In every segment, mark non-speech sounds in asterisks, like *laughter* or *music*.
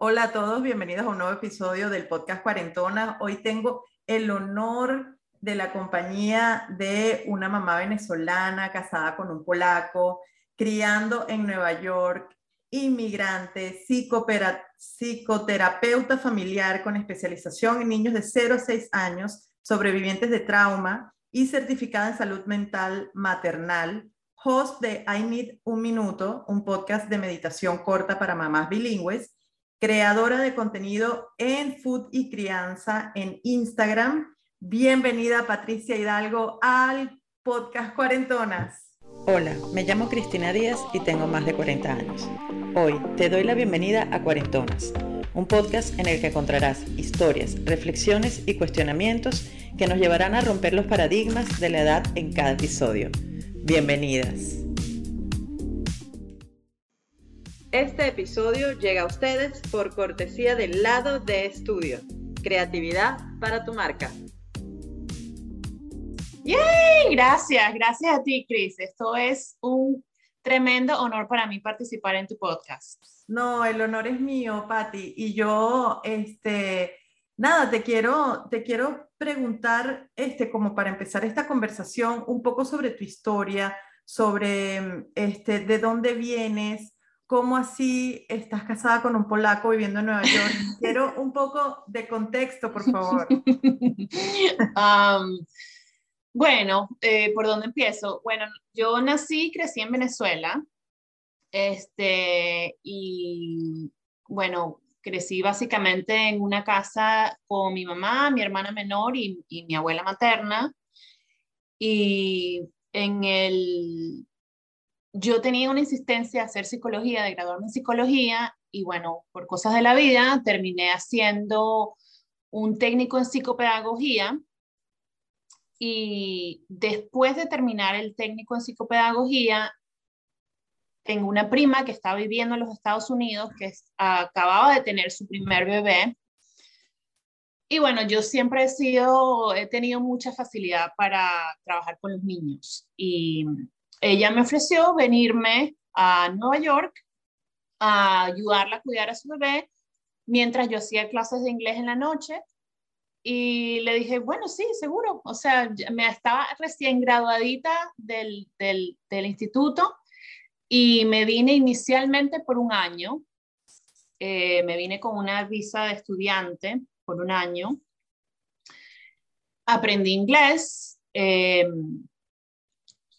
Hola a todos, bienvenidos a un nuevo episodio del podcast Cuarentona. Hoy tengo el honor de la compañía de una mamá venezolana casada con un polaco, criando en Nueva York, inmigrante, psicoterapeuta familiar con especialización en niños de 0 a 6 años, sobrevivientes de trauma y certificada en salud mental maternal, host de I Need Un Minuto, un podcast de meditación corta para mamás bilingües, creadora de contenido en food y crianza en Instagram. Bienvenida Patricia Hidalgo al podcast Cuarentonas. Hola, me llamo Cristina Díaz y tengo más de 40 años. Hoy te doy la bienvenida a Cuarentonas, un podcast en el que encontrarás historias, reflexiones y cuestionamientos que nos llevarán a romper los paradigmas de la edad en cada episodio. Bienvenidas. Este episodio llega a ustedes por cortesía del lado de estudio. Creatividad para tu marca. ¡Yay! Gracias, gracias a ti, Cris. Esto es un tremendo honor para mí participar en tu podcast. No, el honor es mío, Patti. Y yo, este, nada, te quiero, te quiero preguntar, este, como para empezar esta conversación, un poco sobre tu historia, sobre, este, de dónde vienes, cómo así estás casada con un polaco viviendo en Nueva York. *laughs* Quiero un poco de contexto, por favor. *laughs* bueno, eh, ¿por dónde empiezo? Bueno, yo nací y crecí en Venezuela. Este, y bueno, crecí básicamente en una casa con mi mamá, mi hermana menor y, y mi abuela materna. Y en el yo tenía una insistencia a hacer psicología, de graduarme en psicología, y bueno, por cosas de la vida, terminé haciendo un técnico en psicopedagogía. Y después de terminar el técnico en psicopedagogía, tengo una prima que está viviendo en los Estados Unidos, que acababa de tener su primer bebé. Y bueno, yo siempre he sido, he tenido mucha facilidad para trabajar con los niños. Y ella me ofreció venirme a Nueva York a ayudarla a cuidar a su bebé mientras yo hacía clases de inglés en la noche. Y le dije, bueno, sí, seguro. O sea, me estaba recién graduadita del, del, del instituto y me vine inicialmente por un año. Eh, me vine con una visa de estudiante por un año. Aprendí inglés. Eh,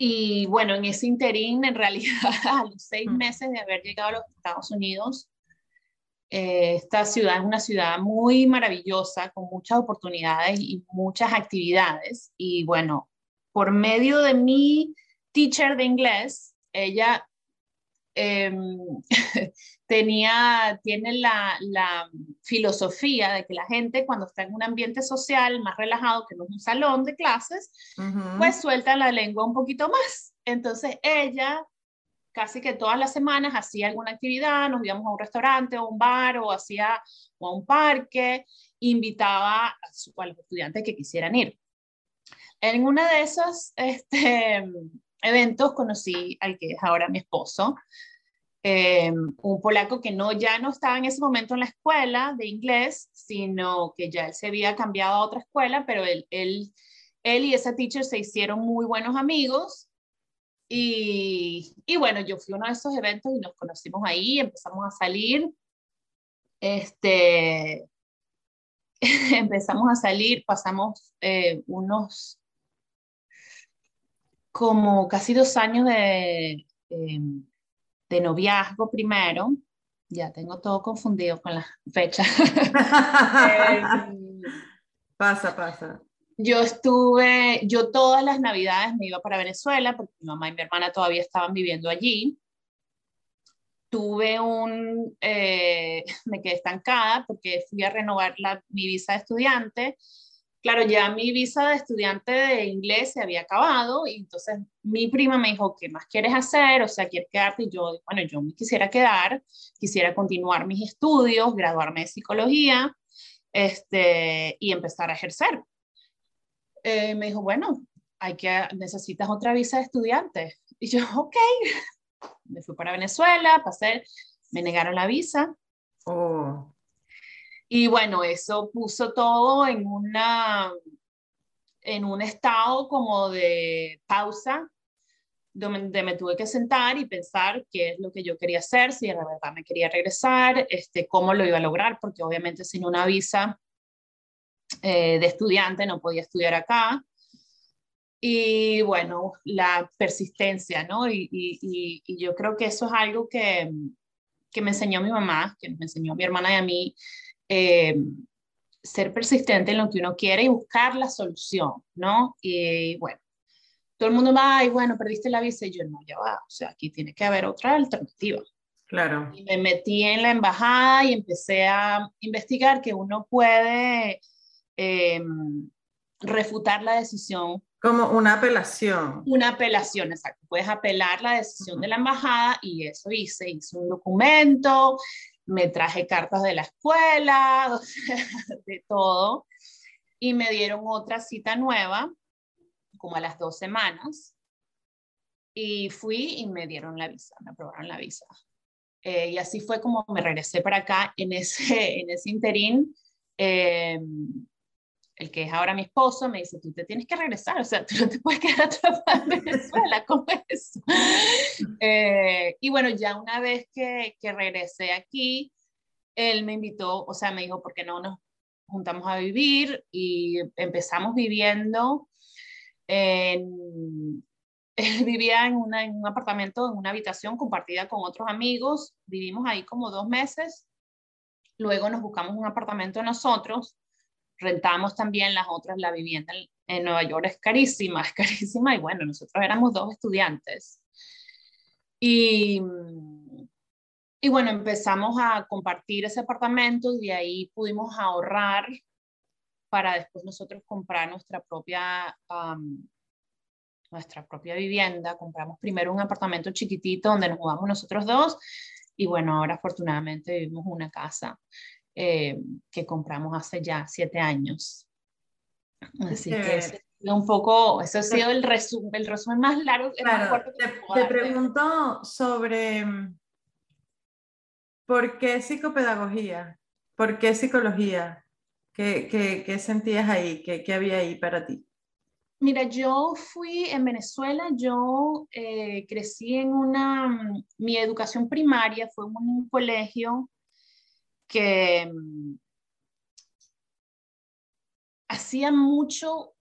y bueno, en ese interín, en realidad, *laughs* a los seis mm. meses de haber llegado a los Estados Unidos, eh, esta ciudad es una ciudad muy maravillosa, con muchas oportunidades y muchas actividades. Y bueno, por medio de mi teacher de inglés, ella em, *laughs* tenía, tiene la, la, filosofía de que la gente cuando está en un ambiente social más relajado, que no es un salón de clases, pues suelta la lengua un poquito más. Entonces ella casi que todas las semanas hacía alguna actividad, nos íbamos a un restaurante o un bar o hacía o a un parque, invitaba a, a los estudiantes que quisieran ir. En uno de esos este, eventos conocí al que es ahora mi esposo, eh, un polaco que no, ya no estaba en ese momento en la escuela de inglés, sino que ya él se había cambiado a otra escuela, pero él, él, él y esa teacher se hicieron muy buenos amigos. Y, y bueno, yo fui a uno de esos eventos y nos conocimos ahí, empezamos a salir. Este, *laughs* empezamos a salir, pasamos eh, unos como casi dos años de, em, de noviazgo primero, ya tengo todo confundido con las fechas. *laughs* Pasa, pasa. Yo estuve, yo todas las navidades me iba para Venezuela porque mi mamá y mi hermana todavía estaban viviendo allí. Tuve un, eh, *laughs* me quedé estancada porque fui a renovar la, mi visa de estudiante claro, ya mi visa de estudiante de inglés se había acabado y entonces mi prima me dijo, ¿qué más quieres hacer? O sea, ¿quieres quedarte? Y yo, bueno, yo me quisiera quedar, quisiera continuar mis estudios, graduarme de psicología este, y empezar a ejercer. Eh, me dijo, bueno, hay que, necesitas otra visa de estudiante. Y yo, *laughs* ok, me fui para Venezuela, pasé, me negaron la visa. Oh. Y bueno, eso puso todo en una en un estado como de pausa, donde me tuve que sentar y pensar qué es lo que yo quería hacer, si de verdad me quería regresar, este, cómo lo iba a lograr, porque obviamente sin una visa eh, de estudiante no podía estudiar acá. Y bueno, la persistencia, ¿no? Y, yo creo que eso es algo que, que, me enseñó mi mamá, que me enseñó mi hermana y a mí, eh, ser persistente en lo que uno quiere y buscar la solución, ¿no? Y bueno, todo el mundo va, y bueno, perdiste la visa y yo no, ya va, o sea, aquí tiene que haber otra alternativa. Claro. Y me metí en la embajada y empecé a investigar que uno puede em, refutar la decisión. Como una apelación. Una apelación, exacto. Puedes apelar la decisión de la embajada y eso hice. Hice un documento, me traje cartas de la escuela, *laughs* de todo, y me dieron otra cita nueva, como a las dos semanas, y fui y me dieron la visa, me aprobaron la visa. Eh, y así fue como me regresé para acá en ese, *laughs* en ese interín. Eh, el que es ahora mi esposo, me dice, tú te tienes que regresar, o sea, *laughs* tú no te puedes quedar atrapada en Venezuela, *laughs* ¿cómo es eh, y bueno, ya una vez que, que, regresé aquí, él me invitó, o sea, me dijo, ¿por qué no nos juntamos a vivir? Y empezamos viviendo en... Él *laughs* vivía en, una, en un apartamento, en una habitación compartida con otros amigos, vivimos ahí como dos meses, luego nos buscamos un apartamento nosotros, rentamos también las otras, la vivienda en, Nueva York es carísima, *laughs* es carísima y bueno, nosotros éramos dos estudiantes. Y, y bueno, empezamos a compartir ese apartamento y de ahí pudimos ahorrar para después nosotros comprar nuestra propia, nuestra propia vivienda. Compramos primero un apartamento chiquitito donde nos mudamos nosotros dos y bueno, ahora afortunadamente vivimos una casa eh, que compramos hace ya siete años. Así que un poco, eso ha sido el, resumen, el resumen más largo. Claro, te, pregunto sobre por qué psicopedagogía, por qué psicología, qué, qué, qué sentías ahí, ¿Qué, qué, había ahí para ti. Mira, yo fui en Venezuela, yo eh, crecí en una, mi educación primaria fue en un colegio que mm, hacía mucho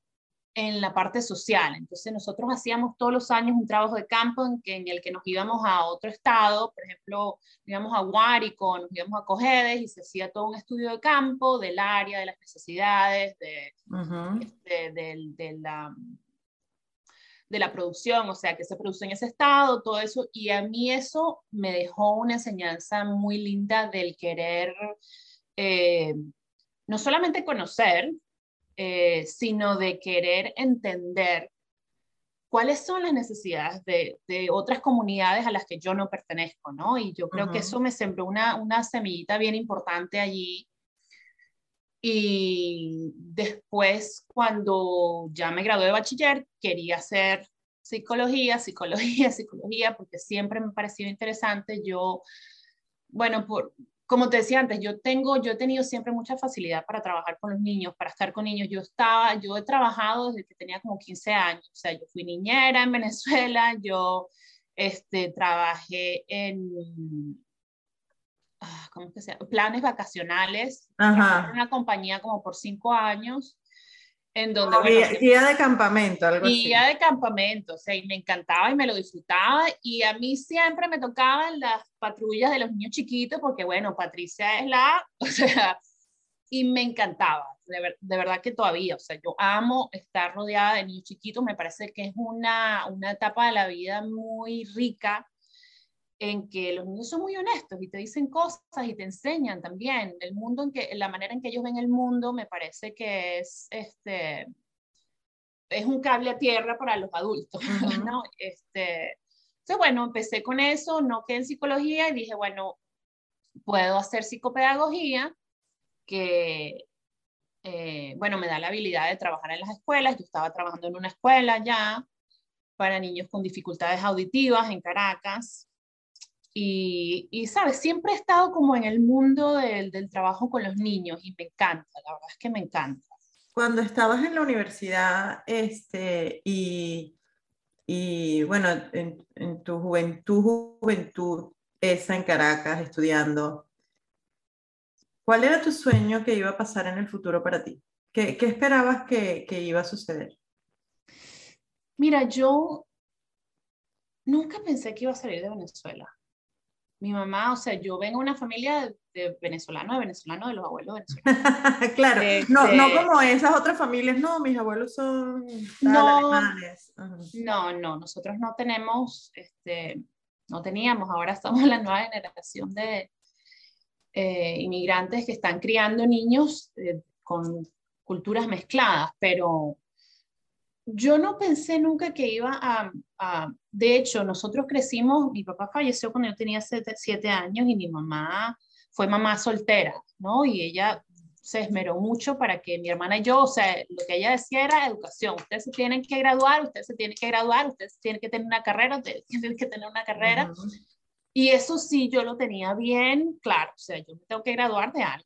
en la parte social. Entonces nosotros hacíamos todos los años un trabajo de campo en, que, en el que nos íbamos a otro estado, por ejemplo, íbamos a Guárico, nos íbamos a Cojedes y se hacía todo un estudio de campo del área, de las necesidades, de, este, de, la, de la producción, o sea, que se produce en ese estado, todo eso. Y a mí eso me dejó una enseñanza muy linda del querer eh, no solamente conocer, eh, sino de querer entender cuáles son las necesidades de, de, otras comunidades a las que yo no pertenezco, ¿no? Y yo creo que eso me sembró una, una semillita bien importante allí. Y después, cuando ya me gradué de bachiller, quería hacer psicología, psicología, *laughs* psicología, porque siempre me pareció interesante. Yo, bueno, por, como te decía antes, yo tengo, yo he tenido siempre mucha facilidad para trabajar con los niños, para estar con niños. Yo estaba, yo he trabajado desde que tenía como 15 años, o sea, yo fui niñera en Venezuela, yo este, trabajé en, ah, ¿cómo que se llama? Planes vacacionales, una compañía como por cinco años en donde... guía, de campamento, algo guía de campamento, o sea, y me encantaba y me lo disfrutaba, y a mí siempre me tocaban las patrullas de los niños chiquitos, porque bueno, Patricia es la, *laughs* o sea, y me encantaba, de, de, verdad que todavía, o sea, yo amo estar rodeada de niños chiquitos, me parece que es una, una etapa de la vida muy rica, en que los niños son muy honestos y te dicen cosas y te enseñan también. El mundo en que la manera en que ellos ven el mundo me parece que es este es un cable a tierra para los adultos *laughs* no este entonces bueno empecé con eso no quedé en psicología y dije bueno puedo hacer psicopedagogía que eh, bueno me da la habilidad de trabajar en las escuelas. Yo estaba trabajando en una escuela ya para niños con dificultades auditivas en Caracas y, y, sabes, siempre he estado como en el mundo del, del trabajo con los niños y me encanta, la verdad es que me encanta. Cuando estabas en la universidad este, y, y bueno, en, en, tu juventud, juventud, esa en Caracas, estudiando, ¿cuál era tu sueño que iba a pasar en el futuro para ti? ¿Qué, qué esperabas que, que iba a suceder? Mira, yo nunca pensé que iba a salir de Venezuela. Mi mamá, o sea, yo vengo de una familia de, venezolanos, de venezolanos, de los abuelos venezolanos. *laughs* claro, no, no este como esas otras familias, no, mis abuelos son no, alemanes. No, no, nosotros no tenemos, este, no teníamos, ahora estamos en la nueva generación de eh, inmigrantes que están criando niños eh, con culturas mezcladas, pero yo no pensé nunca que iba a, de hecho, nosotros crecimos, mi papá falleció cuando yo tenía siete, años y mi mamá fue mamá soltera, ¿no? Y ella se esmeró mucho para que mi hermana y yo, o sea, lo que ella decía era educación, ustedes se tienen que graduar, ustedes se tienen que graduar, ustedes tienen que tener una carrera, ustedes *laughs* tienen que tener una carrera. Y eso sí, yo lo tenía bien claro, o sea, yo me tengo que graduar de algo.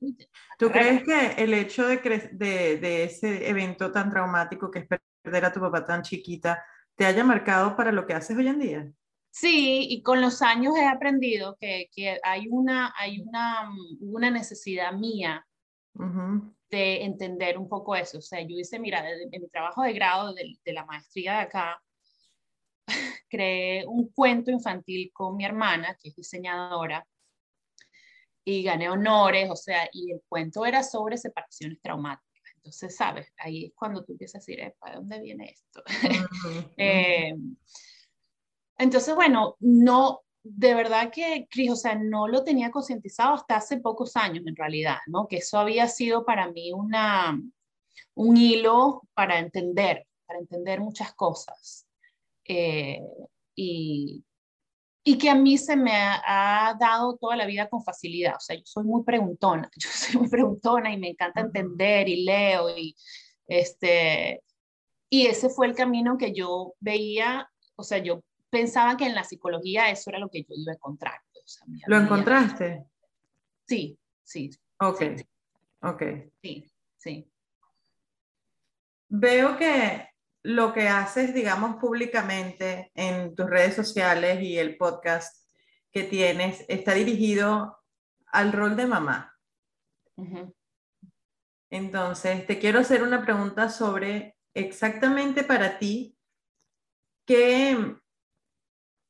¿Tú crees que el hecho de, de, de, ese evento tan traumático que es perder a tu papá tan chiquita te haya marcado para lo que haces hoy en día? Sí, y con los años he aprendido que, que hay, una, hay una, una necesidad mía de entender un poco eso. O sea, yo hice, mira, en mi trabajo de grado de, de la maestría de acá, *laughs* creé un cuento infantil con mi hermana, que es diseñadora, y gané honores, o sea, y el cuento era sobre separaciones traumáticas. Entonces, ¿sabes? Ahí es cuando tú empiezas a decir, ¿para dónde viene esto? *laughs* Eh, entonces, bueno, no, de verdad que, Cris, o sea, no lo tenía concientizado hasta hace pocos años, en realidad, ¿no? Que eso había sido para mí una, un hilo para entender, para entender muchas cosas. Eh, y, y que a mí se me ha, dado toda la vida con facilidad. O sea, yo soy muy preguntona, *laughs* yo soy muy preguntona y me encanta entender y leo y este y ese fue el camino que yo veía, o sea, yo pensaba que en la psicología eso era lo que yo iba a encontrar. ¿Lo encontraste? Sí, sí. Ok, ok. Sí, sí. Veo que lo que haces, digamos, públicamente en tus redes sociales y el podcast que tienes está dirigido al rol de mamá. Entonces, te quiero hacer una pregunta sobre exactamente para ti, ¿qué,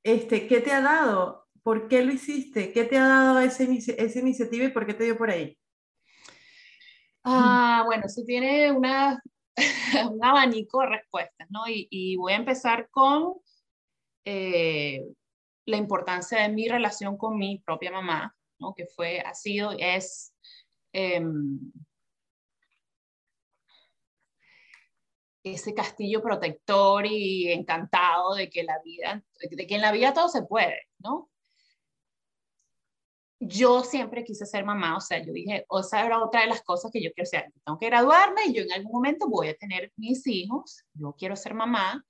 este, ¿qué te ha dado? ¿Por qué lo hiciste? ¿Qué te ha dado esa, esa iniciativa y por qué te dio por ahí? Ah, bueno, eso tiene una *laughs* un abanico de respuestas, ¿no? Y, voy a empezar con eh, la importancia de mi relación con mi propia mamá, ¿no? Que fue, ha sido, es... Em, ese castillo protector y encantado de que la vida, de que en la vida todo se puede, ¿no? Yo siempre quise ser mamá, o sea, yo dije, o sea, era otra de las cosas que yo quiero hacer, tengo que graduarme y yo en algún momento voy a tener mis hijos, yo quiero ser mamá,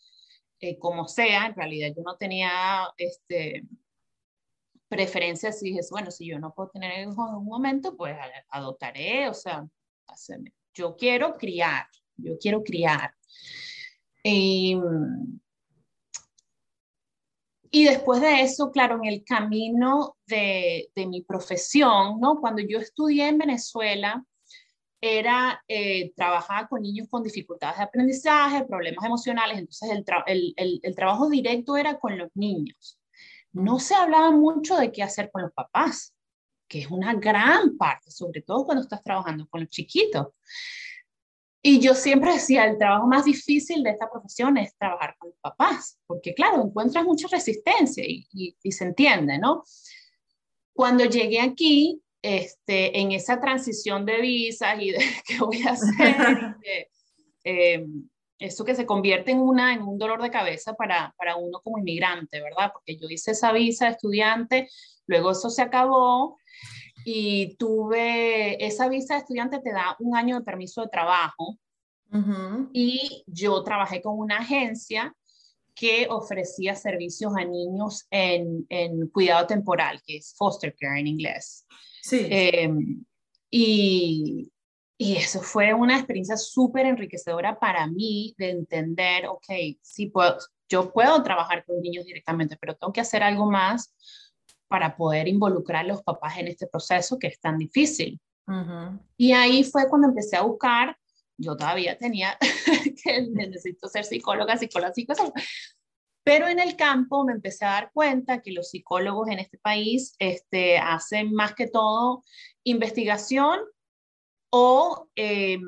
eh, como sea, en realidad yo no tenía este, preferencias y dije, bueno, si yo no puedo tener hijos en un momento, pues adoptaré, o sea, yo quiero criar, yo quiero criar. Y, y después de eso, claro, en el camino de, de mi profesión, ¿no? Cuando yo estudié en Venezuela, era eh, trabajar con niños con dificultades de aprendizaje, problemas emocionales, entonces el, el, el, el, trabajo directo era con los niños. No se hablaba mucho de qué hacer con los papás, que es una gran parte, sobre todo cuando estás trabajando con los chiquitos. Y yo siempre decía, el trabajo más difícil de esta profesión es trabajar con los papás, porque claro, encuentras mucha resistencia y, y, se entiende, ¿no? Cuando llegué aquí, este, en esa transición de visas y de *laughs* qué voy a hacer, *laughs* eh, eso que se convierte en, una, en un dolor de cabeza para, para uno como inmigrante, ¿verdad? Porque yo hice esa visa de estudiante, luego eso se acabó y tuve, esa visa de estudiante te da un año de permiso de trabajo y yo trabajé con una agencia que ofrecía servicios a niños en, en cuidado temporal, que es foster care en inglés. Sí. Em, y, y eso fue una experiencia súper enriquecedora para mí de entender, ok, sí puedo, yo puedo trabajar con niños directamente, pero tengo que hacer algo más para poder involucrar a los papás en este proceso que es tan difícil. Y ahí fue cuando empecé a buscar, yo todavía tenía *laughs* que necesito ser psicóloga, psicóloga, psicóloga, pero en el campo me empecé a dar cuenta que los psicólogos en este país este, hacen más que todo investigación o em,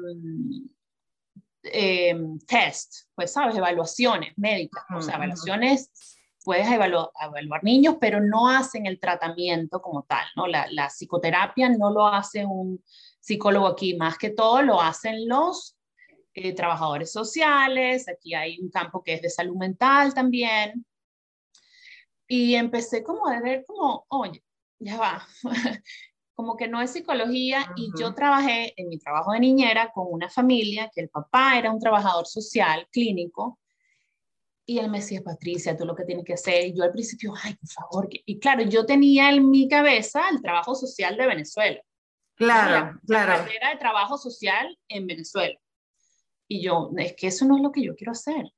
em, test, pues sabes, evaluaciones médicas, o sea, evaluaciones, puedes evaluar, evaluar, niños, pero no hacen el tratamiento como tal, ¿no? La, la, psicoterapia no lo hace un psicólogo aquí, más que todo lo hacen los eh, trabajadores sociales, aquí hay un campo que es de salud mental también, y empecé como a ver como, oye, ya va, *laughs* como que no es psicología y yo trabajé en mi trabajo de niñera con una familia que el papá era un trabajador social clínico y él me decía, Patricia, tú lo que tienes que hacer, y yo al principio, ay, por favor, y claro, yo tenía en mi cabeza el trabajo social de Venezuela. Claro, claro. La carrera de trabajo social en Venezuela. Y yo, es que eso no es lo que yo quiero hacer.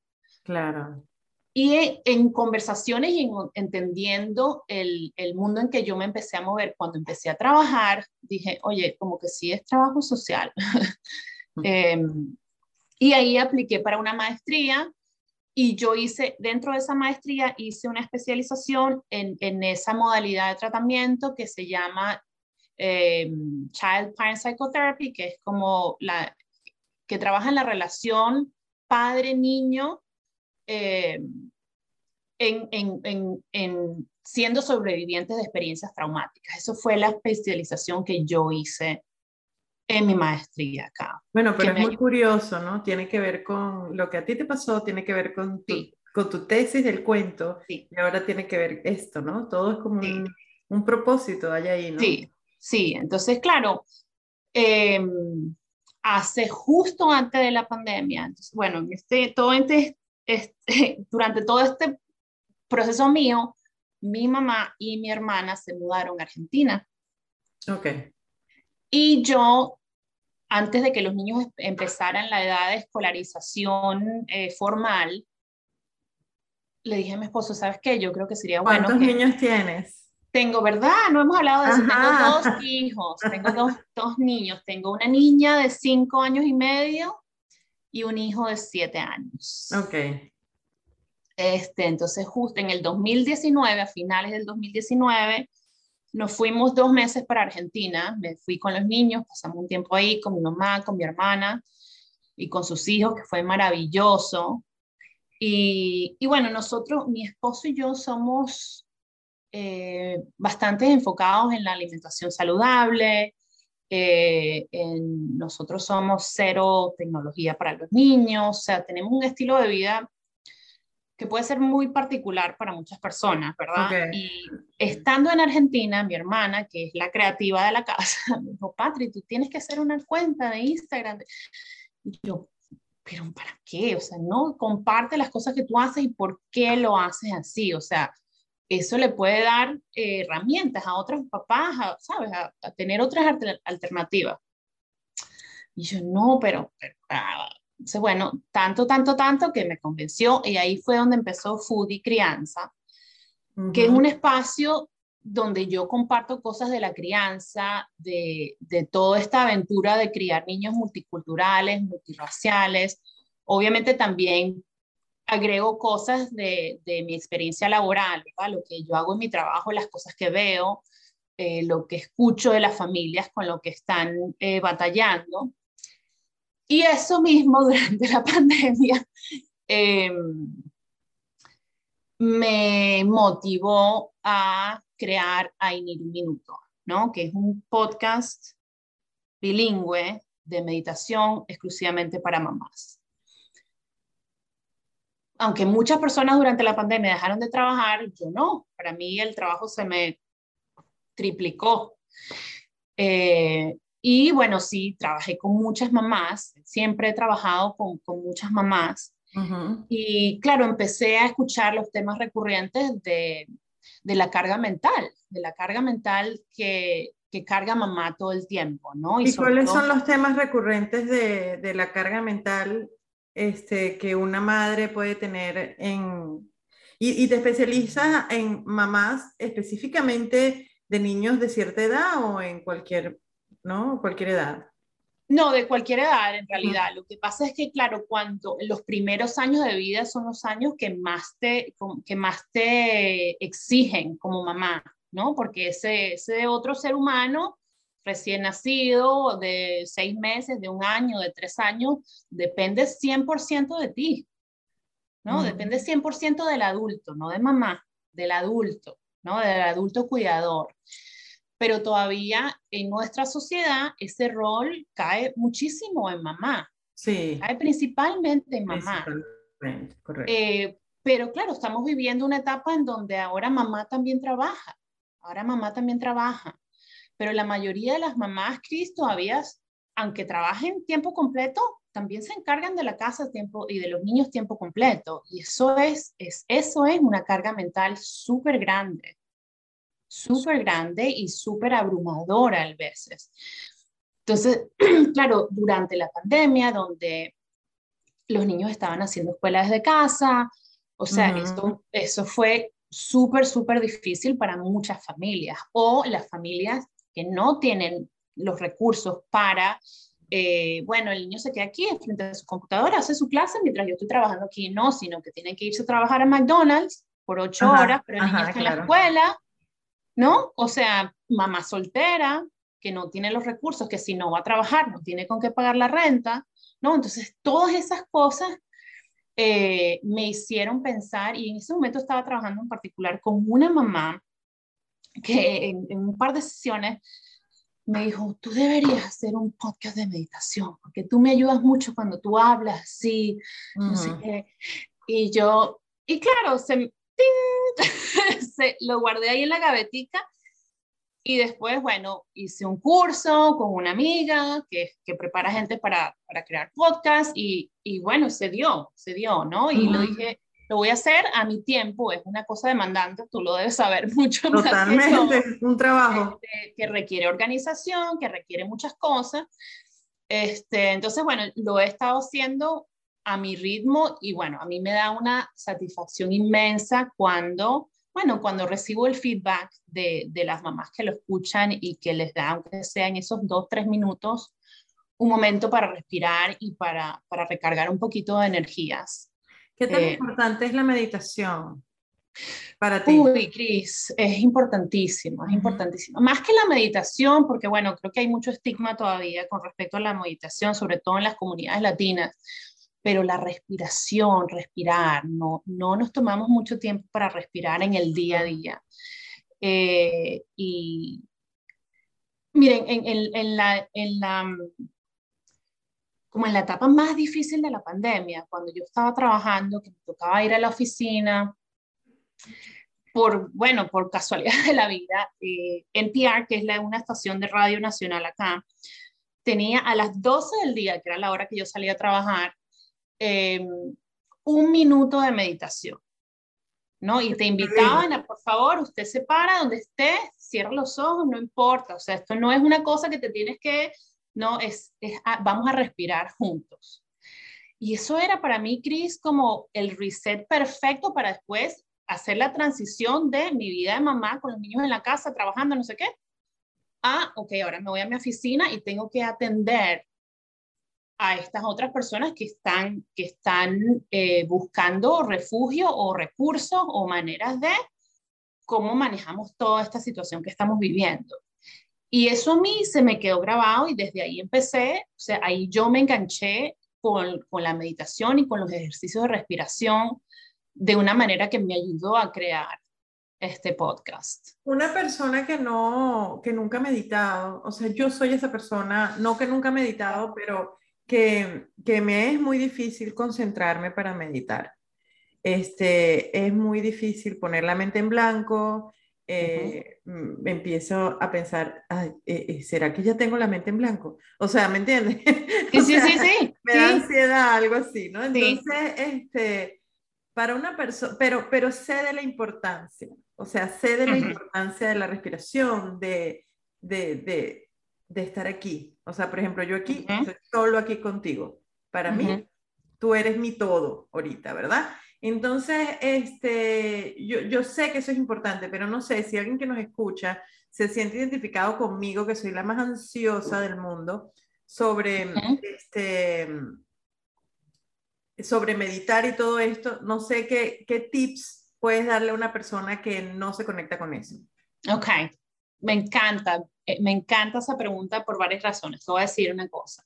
Claro. Y en conversaciones y entendiendo el, el, mundo en que yo me empecé a mover, cuando empecé a trabajar, dije, oye, como que sí es trabajo social. *laughs* Em, y ahí apliqué para una maestría y yo hice, dentro de esa maestría, hice una especialización en, en esa modalidad de tratamiento que se llama em, Child Parent Psychotherapy, que es como la que trabaja en la relación padre-niño eh, en, siendo sobrevivientes de experiencias traumáticas. Eso fue la especialización que yo hice en mi maestría acá. Bueno, pero es muy curioso, ¿no? Tiene que ver con lo que a ti te pasó, tiene que ver con tu, con tu tesis del cuento, y ahora tiene que ver esto, ¿no? Todo es como un, propósito allá ahí, ¿no? Sí, sí, entonces, claro, em, hace justo antes de la pandemia, bueno, este, todo este, este, *laughs* durante todo este proceso mío, mi mamá y mi hermana se mudaron a Argentina. Ok. Y yo, antes de que los niños empezaran la edad de escolarización eh, formal, le dije a mi esposo, ¿sabes qué? Yo creo que sería bueno. ¿Cuántos niños tienes? Tengo, ¿verdad? No hemos hablado de eso. Tengo dos hijos, tengo dos, dos niños. Tengo una niña de cinco años y medio y un hijo de siete años. Ok. Este, entonces, justo en el 2019, a finales del 2019, nos fuimos dos meses para Argentina. Me fui con los niños, pasamos un tiempo ahí con mi mamá, con mi hermana y con sus hijos, que fue maravilloso. Y, y bueno, nosotros, mi esposo y yo somos eh, bastante enfocados en la alimentación saludable. Eh, en, nosotros somos cero tecnología para los niños, o sea, tenemos un estilo de vida que puede ser muy particular para muchas personas, ¿verdad? Y estando en Argentina, mi hermana, que es la creativa de la casa, *laughs* me dijo, Patri, tú tienes que hacer una cuenta de Instagram. Y yo, pero ¿para qué? O sea, no, comparte las cosas que tú haces y por qué lo haces así. O sea, eso le puede dar eh, herramientas a otros papás, ¿sabes? A, tener otras alternativas. Y yo, no, pero, pero ah, bueno, tanto, tanto, tanto que me convenció y ahí fue donde empezó Foodie Crianza, que es un espacio donde yo comparto cosas de la crianza, de, de toda esta aventura de criar niños multiculturales, multiraciales. Obviamente también agrego cosas de, de mi experiencia laboral, lo que yo hago en mi trabajo, las cosas que veo, eh, lo que escucho de las familias con lo que están eh, batallando. Y eso mismo *laughs* durante la pandemia em, me motivó a crear Ainir un Minuto, ¿no? que es un podcast bilingüe de meditación exclusivamente para mamás. Aunque muchas personas durante la pandemia dejaron de trabajar, yo no. Para mí el trabajo se me triplicó. Eh, y bueno, sí, trabajé con muchas mamás, siempre he trabajado con, con muchas mamás. Y claro, empecé a escuchar los temas recurrentes de, de la carga mental, de la carga mental que, que carga mamá todo el tiempo, ¿no? ¿Y, cuáles son los temas recurrentes de, de, la carga mental este, que una madre puede tener en... Y, y te especializas en mamás específicamente de niños de cierta edad o en cualquier, ¿no? Cualquier edad. No, de cualquier edad en realidad. Lo que pasa es que, claro, cuando los primeros años de vida son los años que más te, que más te exigen como mamá, ¿no? Porque ese, ese otro ser humano recién nacido, de seis meses, de un año, de tres años, depende 100% de ti, ¿no? Depende 100% del adulto, no de mamá, del adulto, ¿no? Del adulto cuidador pero todavía en nuestra sociedad ese rol cae muchísimo en mamá. Sí. Cae principalmente en mamá. Correcto. Eh, pero claro, estamos viviendo una etapa en donde ahora mamá también trabaja. Ahora mamá también trabaja. Pero la mayoría de las mamás, Cris, todavía, aunque trabajen tiempo completo, también se encargan de la casa tiempo y de los niños tiempo completo. Y eso es, es, eso es una carga mental súper grande súper grande y súper abrumadora a veces. Entonces, *clears throat* claro, durante la pandemia, donde los niños estaban haciendo escuelas desde casa, o sea, esto, eso fue súper, súper difícil para muchas familias o las familias que no tienen los recursos para, eh, bueno, el niño se queda aquí frente a su computadora, hace su clase mientras yo estoy trabajando aquí, no, sino que tienen que irse a trabajar a McDonald's por ocho horas, pero el niño está en la escuela ¿no? O sea, mamá soltera, que no tiene los recursos, que si no va a trabajar, no tiene con qué pagar la renta, ¿no? Entonces, todas esas cosas eh, me hicieron pensar, y en ese momento estaba trabajando en particular con una mamá que en, un par de sesiones me dijo, tú deberías hacer un podcast de meditación, porque tú me ayudas mucho cuando tú hablas así, no sé qué. Y yo, y claro, se, *laughs* se, lo guardé ahí en la gavetica y después, bueno, hice un curso con una amiga que, que prepara gente para, para crear podcast y, y, bueno, se dio, se dio, ¿no? Y lo dije, lo voy a hacer a mi tiempo, es una cosa demandante, tú lo debes saber *laughs* mucho. Totalmente, es un trabajo. Este, que requiere organización, que requiere muchas cosas. Este, entonces, bueno, lo he estado haciendo a mi ritmo y bueno, a mí me da una satisfacción inmensa cuando, bueno, cuando recibo el feedback de, de las mamás que lo escuchan y que les da, aunque sea en esos dos, tres minutos, un momento para respirar y para, para recargar un poquito de energías. ¿Qué tan eh, importante es la meditación para ti? Uy, Cris, es importantísimo, es importantísimo. Más que la meditación, porque bueno, creo que hay mucho estigma todavía con respecto a la meditación, sobre todo en las comunidades latinas pero la respiración, respirar, no, no nos tomamos mucho tiempo para respirar en el día a día. Eh, y miren, en, en, la, en la, como en la etapa más difícil de la pandemia, cuando yo estaba trabajando, que me tocaba ir a la oficina, por, bueno, por casualidad de la vida, eh, NPR, que es la, una estación de radio nacional acá, tenía a las 12 del día, que era la hora que yo salía a trabajar, Em, un minuto de meditación, ¿no? Y te invitaban a, por favor, usted se para donde esté, cierra los ojos, no importa, o sea, esto no es una cosa que te tienes que, no, es, ah, vamos a respirar juntos. Y eso era para mí, Cris, como el reset perfecto para después hacer la transición de mi vida de mamá con los niños en la casa, trabajando, no sé qué, a, ok, ahora me voy a mi oficina y tengo que atender a estas otras personas que están, que están eh, buscando refugio o recursos o maneras de cómo manejamos toda esta situación que estamos viviendo. Y eso a mí se me quedó grabado y desde ahí empecé, o sea, ahí yo me enganché con, con la meditación y con los ejercicios de respiración de una manera que me ayudó a crear este podcast. Una persona que no, que nunca ha meditado, o sea, yo soy esa persona, no que nunca ha meditado, pero que, que me es muy difícil concentrarme para meditar. Este, es muy difícil poner la mente en blanco eh, mm, empiezo a pensar, Ay, eh, eh, ¿será que ya tengo la mente en blanco? O sea, ¿me entiendes? *laughs* Sí, sí, sí, sí. Me da ansiedad, algo así, ¿no? Entonces, este, para una persona, pero, pero sé de la importancia, o sea, sé de la importancia de la respiración, de, de, de, de, estar aquí. O sea, por ejemplo, yo aquí, estoy solo aquí contigo. Para mí, tú eres mi todo ahorita, ¿verdad? Entonces, este, yo, yo, sé que eso es importante, pero no sé si alguien que nos escucha se siente identificado conmigo, que soy la más ansiosa del mundo, sobre, este, sobre meditar y todo esto, no sé qué, qué tips puedes darle a una persona que no se conecta con eso. Ok, me encanta, me encanta esa pregunta por varias razones. Te voy a decir una cosa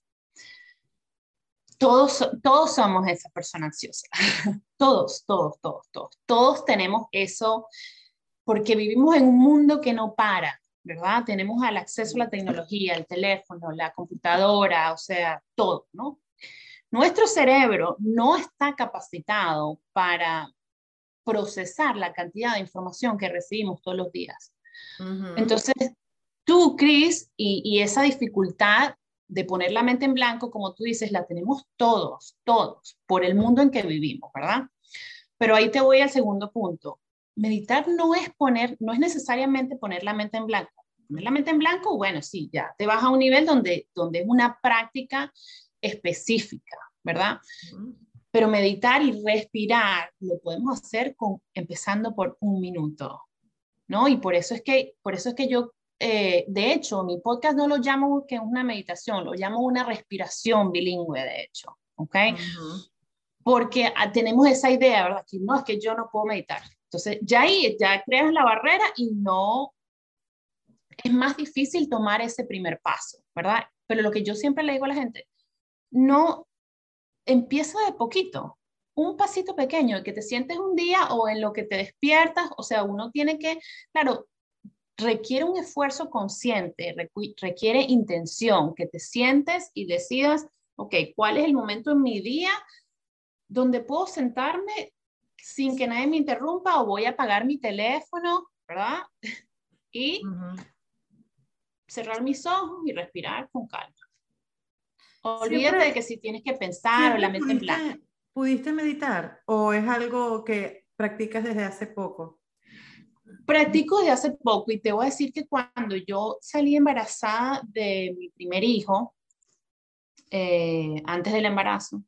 todos, todos somos esa persona ansiosa. *laughs* todos, todos, todos, todos. Todos tenemos eso porque vivimos en un mundo que no para, ¿verdad? Tenemos el acceso a la tecnología, el teléfono, la computadora, o sea, todo, ¿no? Nuestro cerebro no está capacitado para procesar la cantidad de información que recibimos todos los días. Entonces, tú, Chris, y, y, esa dificultad de poner la mente en blanco, como tú dices, la tenemos todos, todos, por el mundo en que vivimos, ¿verdad? Pero ahí te voy al segundo punto. Meditar no es poner, no es necesariamente poner la mente en blanco. Poner la mente en blanco, bueno, sí, ya te vas a un nivel donde, donde es una práctica específica, ¿verdad? Pero meditar y respirar lo podemos hacer con, empezando por un minuto, ¿no? Y por eso es que, por eso es que yo eh, de hecho, mi podcast no lo llamo que una meditación, lo llamo una respiración bilingüe, de hecho, ¿ok? Porque ah, tenemos esa idea, ¿verdad? Que no, es que yo no puedo meditar. Entonces, ya ahí, ya creas la barrera y no, es más difícil tomar ese primer paso, ¿verdad? Pero lo que yo siempre le digo a la gente, no, empieza de poquito, un pasito pequeño, que te sientes un día o en lo que te despiertas, o sea, uno tiene que, claro, requiere un esfuerzo consciente, requiere intención, que te sientes y decidas, ok, ¿cuál es el momento en mi día donde puedo sentarme sin que nadie me interrumpa o voy a apagar mi teléfono, ¿verdad? *laughs* Y cerrar mis ojos y respirar con calma. Olvídate de que si tienes que pensar o la mente en blanco. ¿Pudiste meditar o es algo que practicas desde hace poco? Practico desde hace poco y te voy a decir que cuando yo salí embarazada de mi primer hijo, eh, antes del embarazo,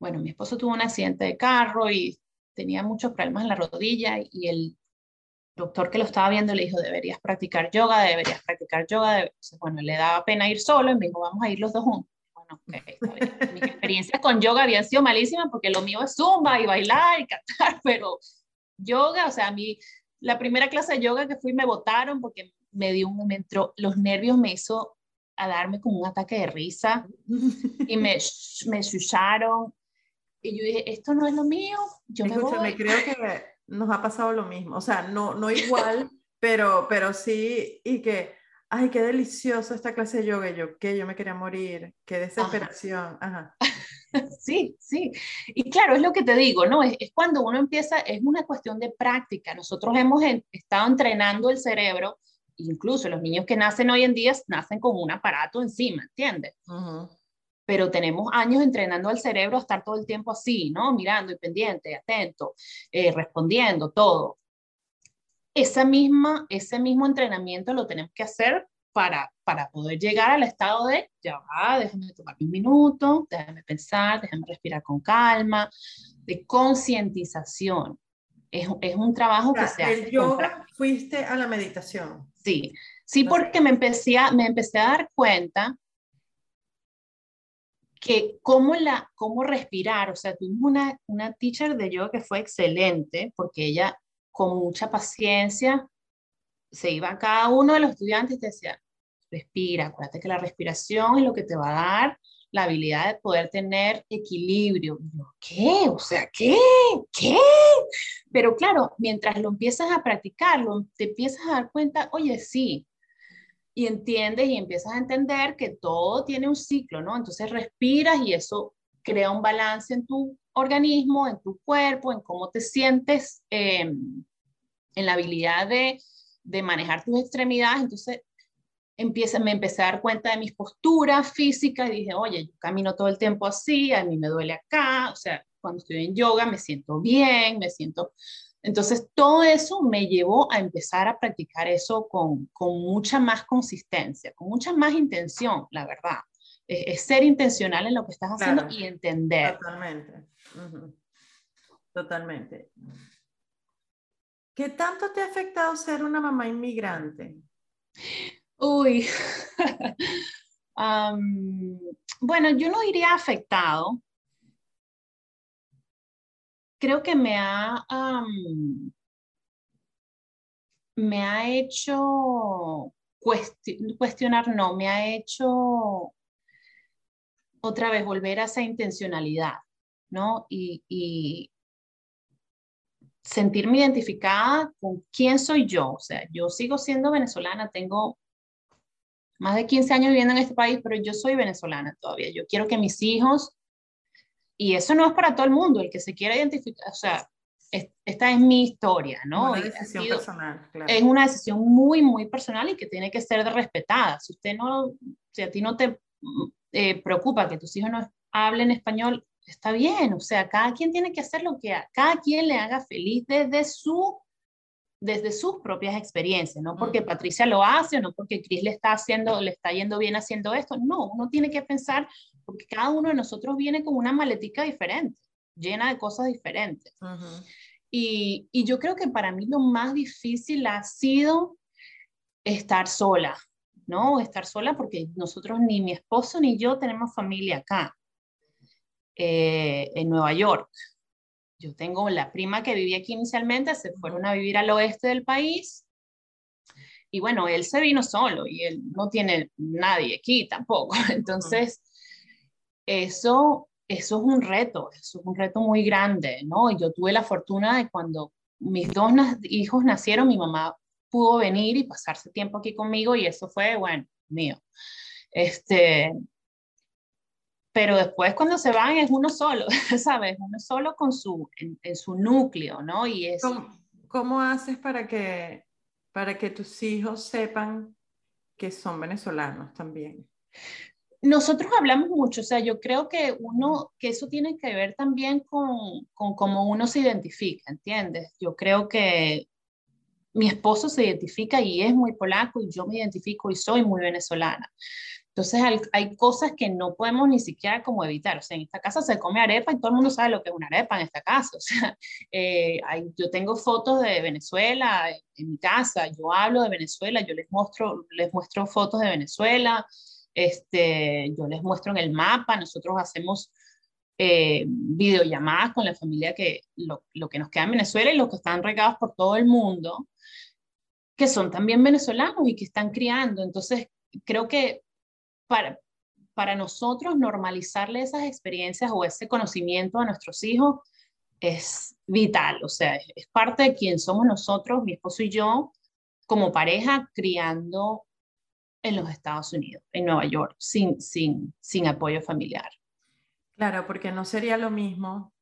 bueno, mi esposo tuvo un accidente de carro y tenía muchos problemas en la rodilla y el doctor que lo estaba viendo le dijo, deberías practicar yoga, deberías practicar yoga. Bueno, le daba pena ir solo y me dijo, vamos a ir los dos juntos. Bueno, experiencias con yoga habían sido malísimas porque lo mío es zumba y bailar y cantar, *laughs* pero yoga, o sea, a mí la primera clase de yoga que fui me botaron porque me dio un momento, los nervios me hizo a darme como un ataque de risa y me, *laughs* me chucharon. Y yo dije, esto no es lo mío, yo me voy. creo que nos ha pasado lo mismo, o sea, no, no igual, *laughs* pero, pero sí, y que, ay, qué delicioso esta clase de yoga, y yo, que yo me quería morir, qué desesperación, Ajá. *laughs* *laughs* Sí, sí. Y claro, es lo que te digo, ¿no? Es, cuando uno empieza, es una cuestión de práctica. Nosotros hemos estado entrenando el cerebro, incluso los niños que nacen hoy en día nacen con un aparato encima, ¿entiendes? Pero tenemos años entrenando al cerebro a estar todo el tiempo así, ¿no? Mirando y pendiente, atento, eh, respondiendo, todo. Esa misma, ese mismo entrenamiento lo tenemos que hacer para, para poder llegar al estado de, ya va, déjame tomar un minuto, déjame pensar, déjame respirar con calma, de concientización. Es, es, un trabajo que se hace. El yoga fuiste a la meditación. Sí, sí, porque me empecé, a, me empecé a dar cuenta que cómo, la, cómo respirar, o sea, tuvimos una, una teacher de yoga que fue excelente, porque ella con mucha paciencia se iba a cada uno de los estudiantes y te decía, respira, acuérdate que la respiración es lo que te va a dar la habilidad de poder tener equilibrio. ¿Qué? O sea, ¿qué? ¿Qué? Pero claro, mientras lo empiezas a practicarlo, te empiezas a dar cuenta, oye, sí, y entiendes y empiezas a entender que todo tiene un ciclo, ¿no? Entonces respiras y eso crea un balance en tu organismo, en tu cuerpo, en cómo te sientes em, en la habilidad de, de manejar tus extremidades, entonces empieza, me empecé a dar cuenta de mis posturas físicas y dije, oye, yo camino todo el tiempo así, a mí me duele acá, o sea, cuando estoy en yoga me siento bien, me siento... Entonces, todo eso me llevó a empezar a practicar eso con, con mucha más consistencia, con mucha más intención, la verdad. Es, ser intencional en lo que estás haciendo y entender. Totalmente. Totalmente. ¿Qué tanto te ha afectado ser una mamá inmigrante? Uy, *laughs* bueno, yo no diría afectado. Creo que me ha, me ha hecho cuestionar, no, me ha hecho otra vez volver a esa intencionalidad, ¿no? y sentirme identificada con quién soy yo. O sea, yo sigo siendo venezolana, tengo más de 15 años viviendo en este país, pero yo soy venezolana todavía. Yo quiero que mis hijos, y eso no es para todo el mundo, el que se quiera identificar, o sea, esta es mi historia, ¿no? Una decisión personal, claro. Es una decisión muy, muy personal y que tiene que ser respetada. Si usted no, si a ti no te eh, preocupa que tus hijos no hablen español, está bien, o sea, cada quien tiene que hacer lo que a cada quien le haga feliz desde su desde sus propias experiencias, no porque Patricia lo hace o no porque Chris le está haciendo, le está yendo bien haciendo esto, no, uno tiene que pensar porque cada uno de nosotros viene con una maletica diferente, llena de cosas diferentes. y, y yo creo que para mí lo más difícil ha sido estar sola, ¿no? Estar sola porque nosotros ni mi esposo ni yo tenemos familia acá. Eh, en Nueva York. Yo tengo la prima que vivía aquí inicialmente, se fueron a vivir al oeste del país. Y bueno, él se vino solo y él no tiene nadie aquí tampoco. *laughs* Entonces, eso, eso es un reto, eso es un reto muy grande, ¿no? Y yo tuve la fortuna de cuando mis dos hijos nacieron, mi mamá pudo venir y pasarse tiempo aquí conmigo y eso fue, bueno, mío. Este, pero después cuando se van es uno solo, *laughs* ¿sabes? Uno solo con su, en, su núcleo, ¿no? Y es... ¿Cómo, haces para que, para que tus hijos sepan que son venezolanos también? Nosotros hablamos mucho, o sea, yo creo que uno, que eso tiene que ver también con, con cómo uno se identifica, ¿entiendes? Yo creo que mi esposo se identifica y es muy polaco y yo me identifico y soy muy venezolana. Entonces hay, cosas que no podemos ni siquiera como evitar. O sea, en esta casa se come arepa y todo el mundo sabe lo que es una arepa en esta casa. *laughs* O sea, eh, yo tengo fotos de Venezuela en, mi casa, yo hablo de Venezuela, yo les muestro, les muestro fotos de Venezuela, este, yo les muestro en el mapa, nosotros hacemos eh, videollamadas con la familia que lo, lo que nos queda en Venezuela y los que están regados por todo el mundo, que son también venezolanos y que están criando. Entonces, creo que para, para nosotros normalizarle esas experiencias o ese conocimiento a nuestros hijos es vital, o sea, es, parte de quien somos nosotros, mi esposo y yo, como pareja, criando en los Estados Unidos, en Nueva York, sin, sin, sin apoyo familiar. Claro, porque no sería lo mismo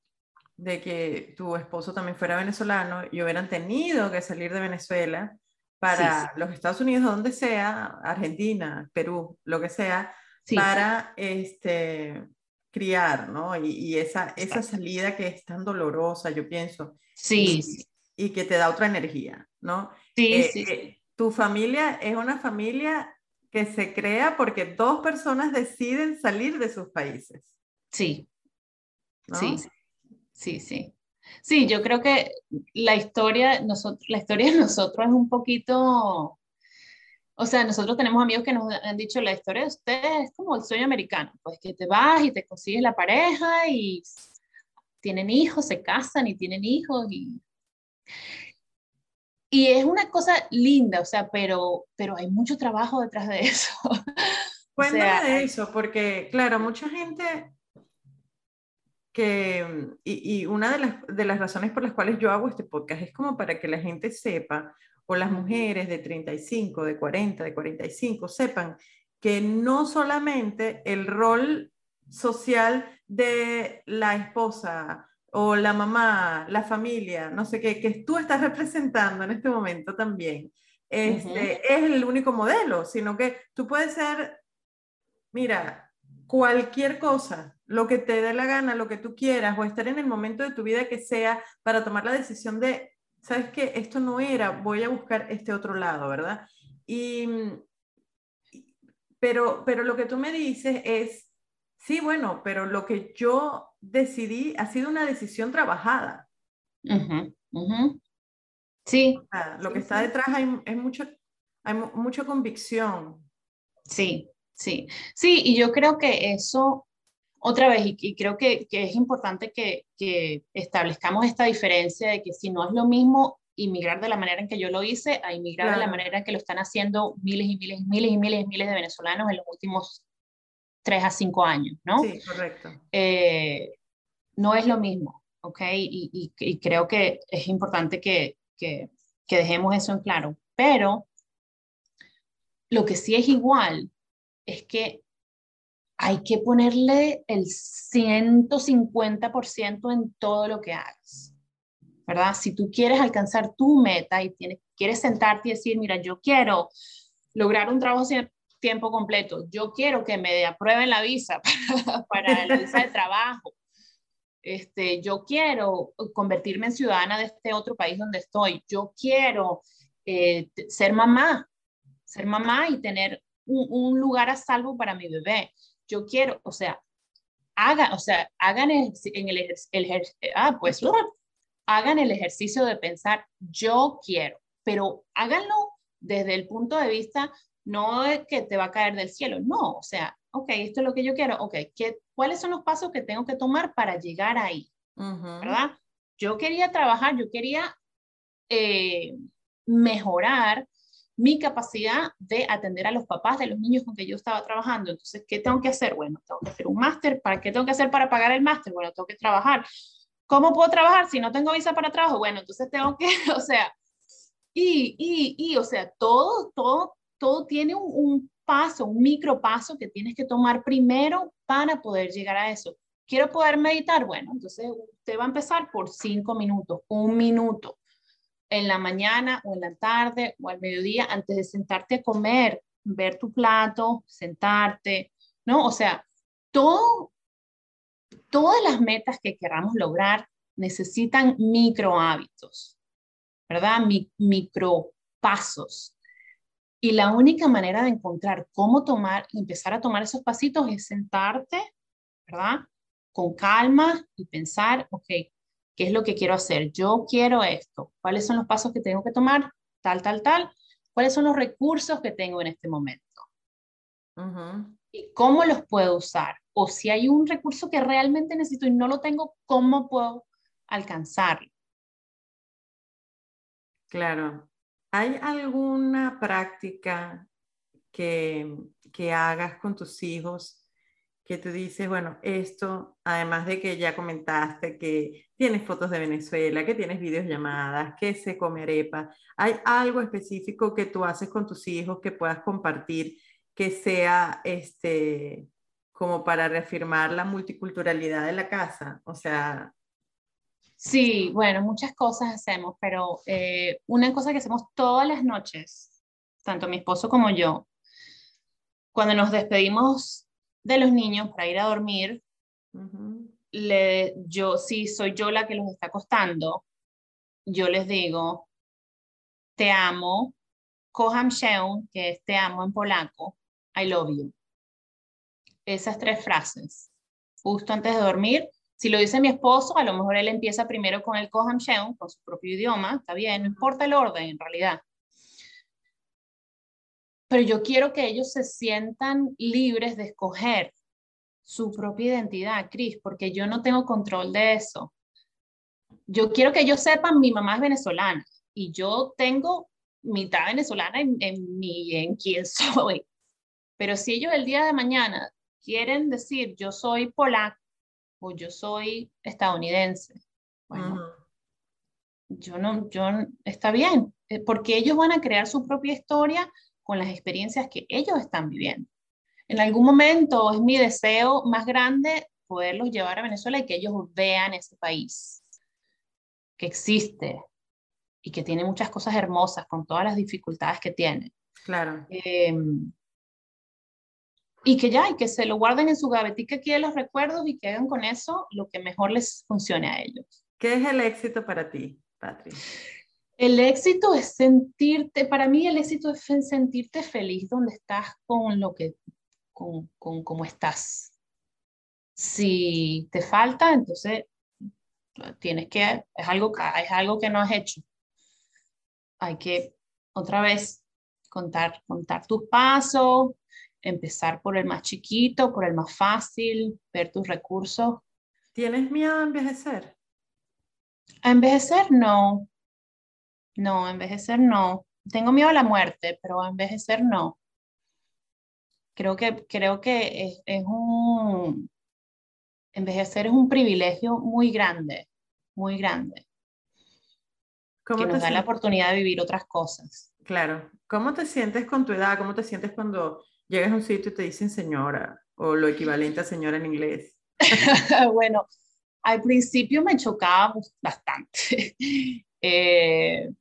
de que tu esposo también fuera venezolano y hubieran tenido que salir de Venezuela para los Estados Unidos, donde sea, Argentina, Perú, lo que sea, para este, criar, ¿no? Y, esa, esa salida que es tan dolorosa, yo pienso. Sí. Y, que te da otra energía, ¿no? Sí, eh, sí. Eh, tu familia es una familia que se crea porque dos personas deciden salir de sus países. Sí. Sí, sí, sí. Sí, yo creo que la historia, nosotros, la historia de nosotros es un poquito, o sea, nosotros tenemos amigos que nos han dicho, la historia de ustedes es como el sueño americano, pues que te vas y te consigues la pareja y tienen hijos, se casan y tienen hijos y... Y es una cosa linda, o sea, pero, pero hay mucho trabajo detrás de eso. *laughs* Cuéntame de eso, porque claro, mucha gente que, y, una de las, de las razones por las cuales yo hago este podcast es como para que la gente sepa, o las mujeres de 35, de 40, de 45, sepan que no solamente el rol social de la esposa o la mamá, la familia, no sé qué, que tú estás representando en este momento también, este, es el único modelo, sino que tú puedes ser, mira, cualquier cosa, lo que te dé la gana, lo que tú quieras, o estar en el momento de tu vida que sea para tomar la decisión de, sabes que esto no era, voy a buscar este otro lado, ¿verdad? Y, pero, pero lo que tú me dices es, sí, bueno, pero lo que yo decidí ha sido una decisión trabajada. Sí. lo que está detrás hay, es mucho, hay mucha convicción. Sí, sí. Sí, y yo creo que eso, otra vez, y, creo que, que, es importante que, que establezcamos esta diferencia de que si no es lo mismo inmigrar de la manera en que yo lo hice a inmigrar de la manera en que lo están haciendo miles y miles y miles y miles y miles de venezolanos en los últimos tres a cinco años, ¿no? Sí, correcto. Eh, no es lo mismo, ¿ok? Y, y, creo que es importante que, que, que, dejemos eso en claro. Pero lo que sí es igual es que hay que ponerle el 150% en todo lo que hagas, ¿verdad? Si tú quieres alcanzar tu meta y tienes, quieres sentarte y decir, mira, yo quiero lograr un trabajo tiempo completo. Yo quiero que me aprueben la visa *laughs* para, la visa de trabajo. Este, yo quiero convertirme en ciudadana de este otro país donde estoy. Yo quiero eh, ser mamá, ser mamá y tener un, lugar a salvo para mi bebé. Yo quiero, o sea, hagan, o sea, hagan el, en el, el, ah, pues, hagan el ejercicio de pensar, yo quiero, pero háganlo desde el punto de vista no es que te va a caer del cielo, no, o sea, ok, esto es lo que yo quiero, ok, ¿qué, ¿cuáles son los pasos que tengo que tomar para llegar ahí? ¿Verdad? Yo quería trabajar, yo quería eh, mejorar mi capacidad de atender a los papás de los niños con que yo estaba trabajando. Entonces, ¿qué tengo que hacer? Bueno, tengo que hacer un máster. ¿Para qué tengo que hacer para pagar el máster? Bueno, tengo que trabajar. ¿Cómo puedo trabajar si no tengo visa para trabajo? Bueno, entonces tengo que, *laughs* o sea, y, y, y, o sea, todo, todo todo tiene un, paso, un micro paso que tienes que tomar primero para poder llegar a eso. Quiero poder meditar, bueno, entonces usted va a empezar por cinco minutos, un minuto, en la mañana o en la tarde o al mediodía, antes de sentarte a comer, ver tu plato, sentarte, ¿no? O sea, todo, todas las metas que queramos lograr necesitan micro hábitos, ¿verdad? micro pasos. Y la única manera de encontrar cómo tomar, empezar a tomar esos pasitos es sentarte, ¿verdad? Con calma y pensar, ok, ¿qué es lo que quiero hacer? Yo quiero esto. ¿Cuáles son los pasos que tengo que tomar? Tal, tal, tal. ¿Cuáles son los recursos que tengo en este momento? ¿Y cómo los puedo usar? O si hay un recurso que realmente necesito y no lo tengo, ¿cómo puedo alcanzarlo? Claro. ¿Hay alguna práctica que, que hagas con tus hijos que tú dices, bueno, esto, además de que ya comentaste que tienes fotos de Venezuela, que tienes videollamadas, que se come arepa, ¿hay algo específico que tú haces con tus hijos que puedas compartir que sea este como para reafirmar la multiculturalidad de la casa? O sea, Sí, bueno, muchas cosas hacemos, pero eh, una cosa que hacemos todas las noches, tanto mi esposo como yo, cuando nos despedimos de los niños para ir a dormir, le, yo, si soy yo la que los está acostando, yo les digo, te amo, kocham się, que es te amo en polaco, I love you. Esas tres frases, justo antes de dormir, si lo dice mi esposo, a lo mejor él empieza primero con el Koham Sheon, con su propio idioma, está bien, no importa el orden en realidad. Pero yo quiero que ellos se sientan libres de escoger su propia identidad, Cris, porque yo no tengo control de eso. Yo quiero que ellos sepan, mi mamá es venezolana y yo tengo mitad venezolana en, en, mi, en quién *laughs* soy. Pero si ellos el día de mañana quieren decir, yo soy polaco, o yo soy estadounidense. Bueno, yo no, yo, está bien, eh, porque ellos van a crear su propia historia con las experiencias que ellos están viviendo. En algún momento es mi deseo más grande poderlos llevar a Venezuela y que ellos vean ese país que existe y que tiene muchas cosas hermosas con todas las dificultades que tiene. Claro. Em, y que ya, y que se lo guarden en su gavetica aquí de los recuerdos y que hagan con eso lo que mejor les funcione a ellos. ¿Qué es el éxito para ti, Patrick? El éxito es sentirte, para mí el éxito es sentirte feliz donde estás con lo que, con, con cómo estás. Si te falta, entonces tienes que, es algo, es algo que no has hecho. Hay que otra vez contar, contar tus pasos, empezar por el más chiquito, por el más fácil, ver tus recursos. ¿Tienes miedo a envejecer? A envejecer no. No, envejecer no. Tengo miedo a la muerte, pero a envejecer no. Creo que, creo que es, es un... Envejecer es un privilegio muy grande, muy grande. que nos da la oportunidad de vivir otras cosas. Claro. ¿Cómo te sientes con tu edad? ¿Cómo te sientes cuando llegas a un sitio y te dicen señora o lo equivalente a señora en inglés? *laughs* bueno, al principio me chocaba bastante. *laughs* Eh,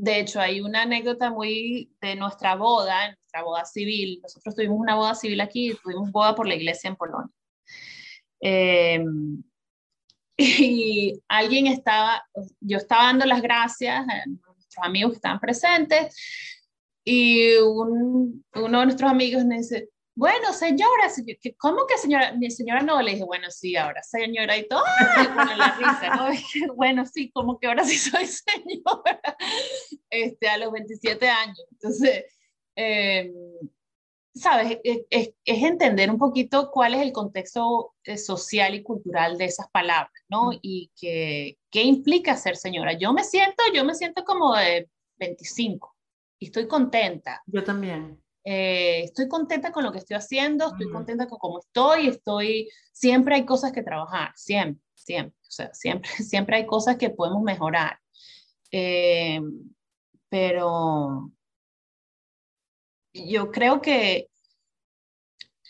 de hecho, hay una anécdota muy de nuestra boda, nuestra boda civil. Nosotros tuvimos una boda civil aquí, tuvimos boda por la iglesia en Polonia. Eh, *laughs* y alguien estaba, yo estaba dando las gracias a nuestros amigos que estaban presentes y un, uno de nuestros amigos me dice, bueno, señora, ¿cómo que señora? Mi señora no, le dije, bueno, sí, ahora señora y todo, bueno, la risa, ¿no? *laughs* bueno, sí, como que ahora sí soy señora, este, a los 27 años. Entonces, eh, ¿sabes? Es, es, es, entender un poquito cuál es el contexto eh, social y cultural de esas palabras, ¿no? Y que, qué implica ser señora. Yo me siento, yo me siento como de 25 y estoy contenta. Yo también. Eh, estoy contenta con lo que estoy haciendo, estoy contenta con cómo estoy, estoy, siempre hay cosas que trabajar, siempre, siempre, o sea, siempre, *laughs* siempre hay cosas que podemos mejorar. Eh, pero yo creo que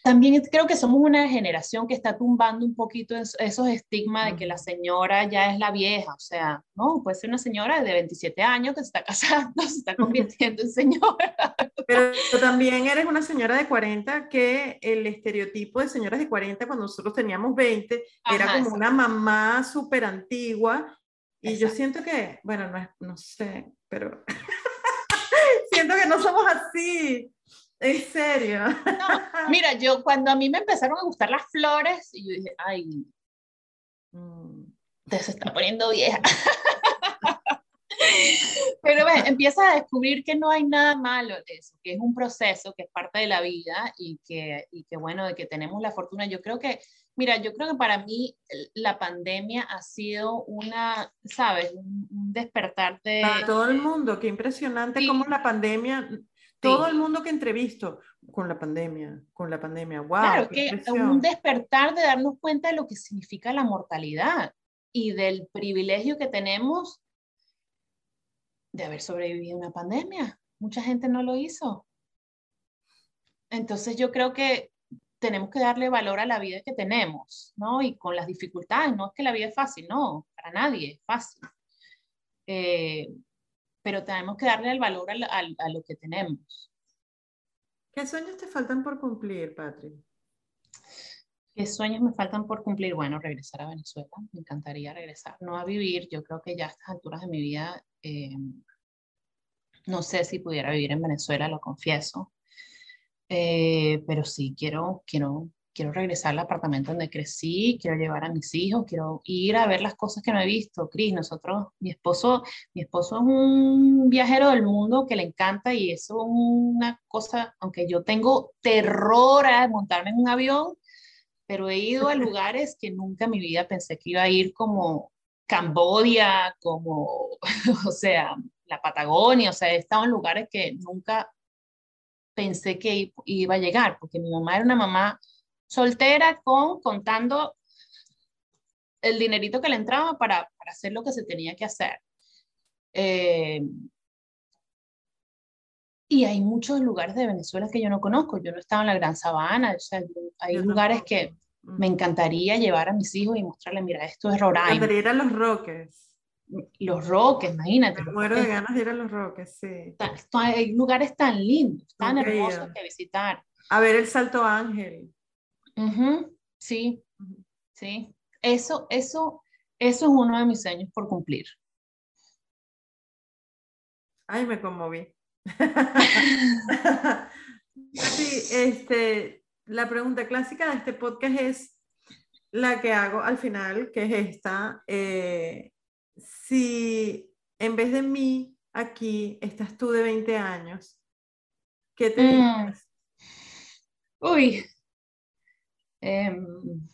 también creo que somos una generación que está tumbando un poquito esos estigmas de que la señora ya es la vieja, o sea, no, puede ser una señora de 27 años que se está *laughs* casando, se está convirtiendo en señora. Pero también eres una señora de 40 que el estereotipo de señoras de 40 cuando nosotros teníamos 20 era como una mamá súper antigua y yo siento que, bueno, no, no sé, pero *laughs* siento que no somos así. ¿En serio? No, mira, yo cuando a mí me empezaron a gustar las flores, y yo dije, ay, mm, te se está poniendo vieja. *laughs* Pero ves, empiezas a descubrir que no hay nada malo de eso, que es un proceso, que es parte de la vida y que, y que bueno, de que tenemos la fortuna. Yo creo que, mira, yo creo que para mí la pandemia ha sido una, ¿sabes? Un, despertar de... Para todo el mundo, qué impresionante cómo la pandemia todo el mundo que entrevisto con la pandemia, con la pandemia, wow. Claro, que un despertar de darnos cuenta de lo que significa la mortalidad y del privilegio que tenemos de haber sobrevivido a una pandemia. Mucha gente no lo hizo. Entonces yo creo que tenemos que darle valor a la vida que tenemos, ¿no? Y con las dificultades, no es que la vida es fácil, no, para nadie es fácil. Eh, pero tenemos que darle el valor a, lo que tenemos. ¿Qué sueños te faltan por cumplir, Patrick? ¿Qué sueños me faltan por cumplir? Bueno, regresar a Venezuela. Me encantaría regresar, no a vivir. Yo creo que ya a estas alturas de mi vida, eh, no sé si pudiera vivir en Venezuela, lo confieso. Eh, pero sí, quiero, quiero quiero regresar al apartamento donde crecí, quiero llevar a mis hijos, quiero ir a ver las cosas que no he visto. Cris, nosotros, mi esposo, mi esposo es un viajero del mundo que le encanta y eso es una cosa, aunque yo tengo terror a montarme en un avión, pero he ido a *laughs* lugares que nunca en mi vida pensé que iba a ir como Cambodia, como, *laughs* o sea, la Patagonia, o sea, he estado en lugares que nunca pensé que iba a llegar, porque mi mamá era una mamá soltera con contando el dinerito que le entraba para, para hacer lo que se tenía que hacer. Eh, y hay muchos lugares de Venezuela que yo no conozco. Yo no estaba en la Gran Sabana. hay lugares que, Me encantaría llevar a mis hijos y mostrarles, mira, esto es Roraima. Me encantaría ir a los Roques. Los Roques, imagínate. Me muero de ganas de ir a los Roques, sí. Hay lugares tan lindos, tan hermosos que visitar. A ver el Salto Ángel. Sí, sí. Eso, eso, eso es uno de mis sueños por cumplir. Ay, me conmoví. *laughs* *laughs* sí, este, la pregunta clásica de este podcast es la que hago al final, que es esta. Eh, si en vez de mí aquí estás tú de 20 años, ¿qué te mm. Uy. Em,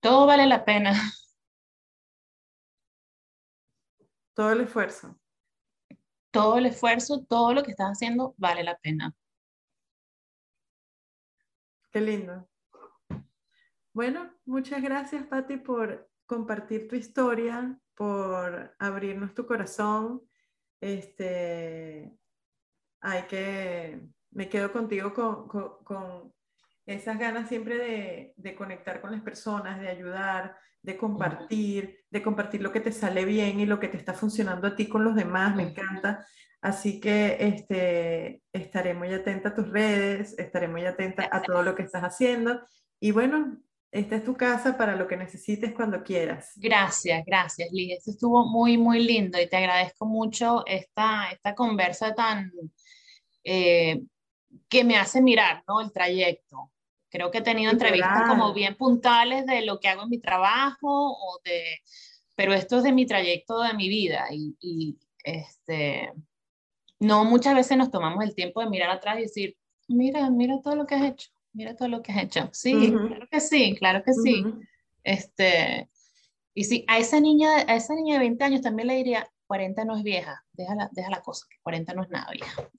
todo vale la pena. Todo el esfuerzo. Todo el esfuerzo, todo lo que estás haciendo vale la pena. Qué lindo. Bueno, muchas gracias, Patti, por compartir tu historia, por abrirnos tu corazón. Este, hay que, me quedo contigo con, esas ganas siempre de, conectar con las personas, de ayudar, de compartir, de compartir lo que te sale bien y lo que te está funcionando a ti con los demás, me encanta. Así que este, estaré muy atenta a tus redes, estaré muy atenta a todo lo que estás haciendo. Y bueno, esta es tu casa para lo que necesites cuando quieras. Gracias, gracias, Liz. Esto estuvo muy, muy lindo y te agradezco mucho esta, esta conversa tan eh, que me hace mirar ¿no? el trayecto. Creo que he tenido entrevistas como bien puntales de lo que hago en mi trabajo, o de, pero esto es de mi trayecto, de mi vida. Y, y este, no muchas veces nos tomamos el tiempo de mirar atrás y decir, mira, mira todo lo que has hecho mira todo lo que has hecho. Sí, claro que sí, claro que sí. Este, y sí, a esa, niña, a esa niña de 20 años también le diría, 40 no es vieja, deja la, deja la cosa, que 40 no es nada vieja.